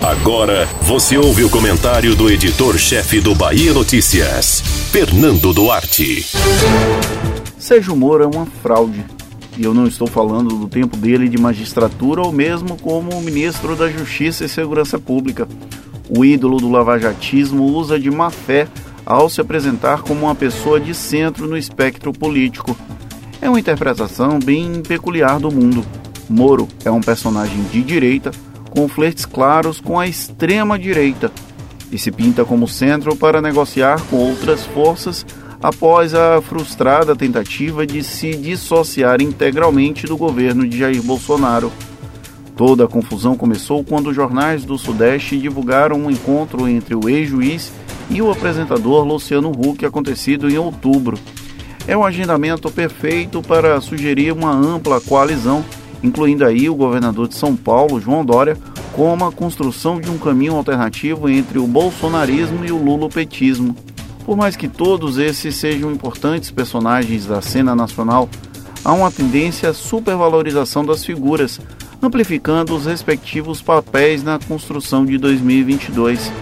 Agora você ouve o comentário do editor-chefe do Bahia Notícias, Fernando Duarte. Sérgio Moro é uma fraude. E eu não estou falando do tempo dele de magistratura ou mesmo como ministro da Justiça e Segurança Pública. O ídolo do lavajatismo usa de má fé ao se apresentar como uma pessoa de centro no espectro político. É uma interpretação bem peculiar do mundo. Moro é um personagem de direita, com flertes claros com a extrema direita, e se pinta como centro para negociar com outras forças após a frustrada tentativa de se dissociar integralmente do governo de Jair Bolsonaro. Toda a confusão começou quando os jornais do Sudeste divulgaram um encontro entre o ex-juiz e o apresentador Luciano Huck acontecido em outubro. É um agendamento perfeito para sugerir uma ampla coalizão, incluindo aí o governador de São Paulo, João Dória, como a construção de um caminho alternativo entre o bolsonarismo e o lulopetismo. Por mais que todos esses sejam importantes personagens da cena nacional, há uma tendência à supervalorização das figuras, amplificando os respectivos papéis na construção de 2022.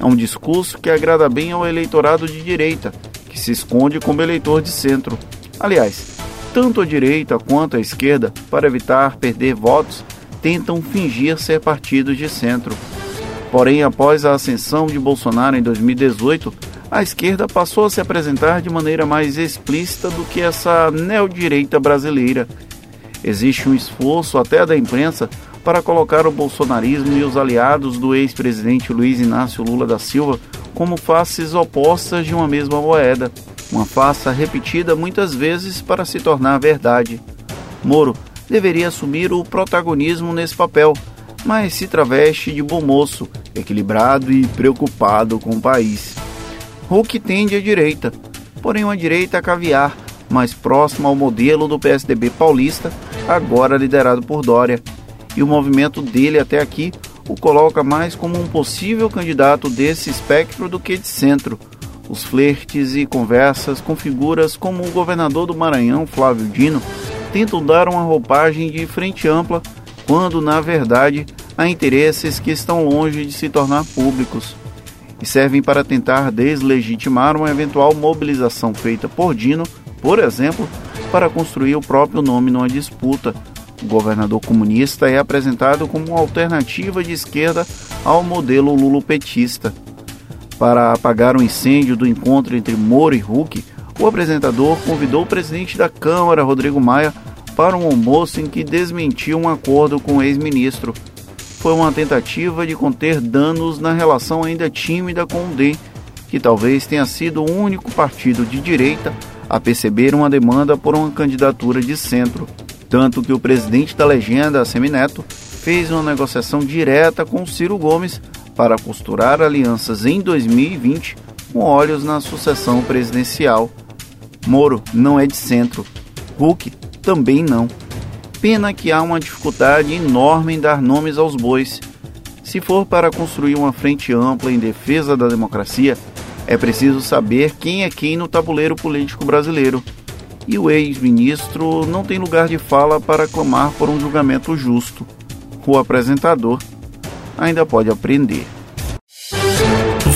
É um discurso que agrada bem ao eleitorado de direita, que se esconde como eleitor de centro. Aliás, tanto a direita quanto a esquerda, para evitar perder votos, tentam fingir ser partidos de centro. Porém, após a ascensão de Bolsonaro em 2018, a esquerda passou a se apresentar de maneira mais explícita do que essa neodireita brasileira. Existe um esforço até da imprensa para colocar o bolsonarismo e os aliados do ex-presidente Luiz Inácio Lula da Silva como faces opostas de uma mesma moeda, uma farsa repetida muitas vezes para se tornar verdade. Moro deveria assumir o protagonismo nesse papel, mas se traveste de bom moço, equilibrado e preocupado com o país. Huck tende à direita, porém uma direita caviar, mais próxima ao modelo do PSDB paulista, agora liderado por Dória. E o movimento dele até aqui o coloca mais como um possível candidato desse espectro do que de centro. Os flertes e conversas com figuras como o governador do Maranhão, Flávio Dino, tentam dar uma roupagem de frente ampla, quando na verdade há interesses que estão longe de se tornar públicos e servem para tentar deslegitimar uma eventual mobilização feita por Dino, por exemplo, para construir o próprio nome numa disputa. O governador comunista é apresentado como uma alternativa de esquerda ao modelo lulopetista. Para apagar o incêndio do encontro entre Moro e Huck, o apresentador convidou o presidente da Câmara, Rodrigo Maia, para um almoço em que desmentiu um acordo com o ex-ministro foi uma tentativa de conter danos na relação ainda tímida com o DEM, que talvez tenha sido o único partido de direita a perceber uma demanda por uma candidatura de centro, tanto que o presidente da legenda, Semineto, fez uma negociação direta com Ciro Gomes para costurar alianças em 2020 com olhos na sucessão presidencial. Moro não é de centro, Huck também não. Pena que há uma dificuldade enorme em dar nomes aos bois. Se for para construir uma frente ampla em defesa da democracia, é preciso saber quem é quem no tabuleiro político brasileiro. E o ex-ministro não tem lugar de fala para clamar por um julgamento justo. O apresentador ainda pode aprender.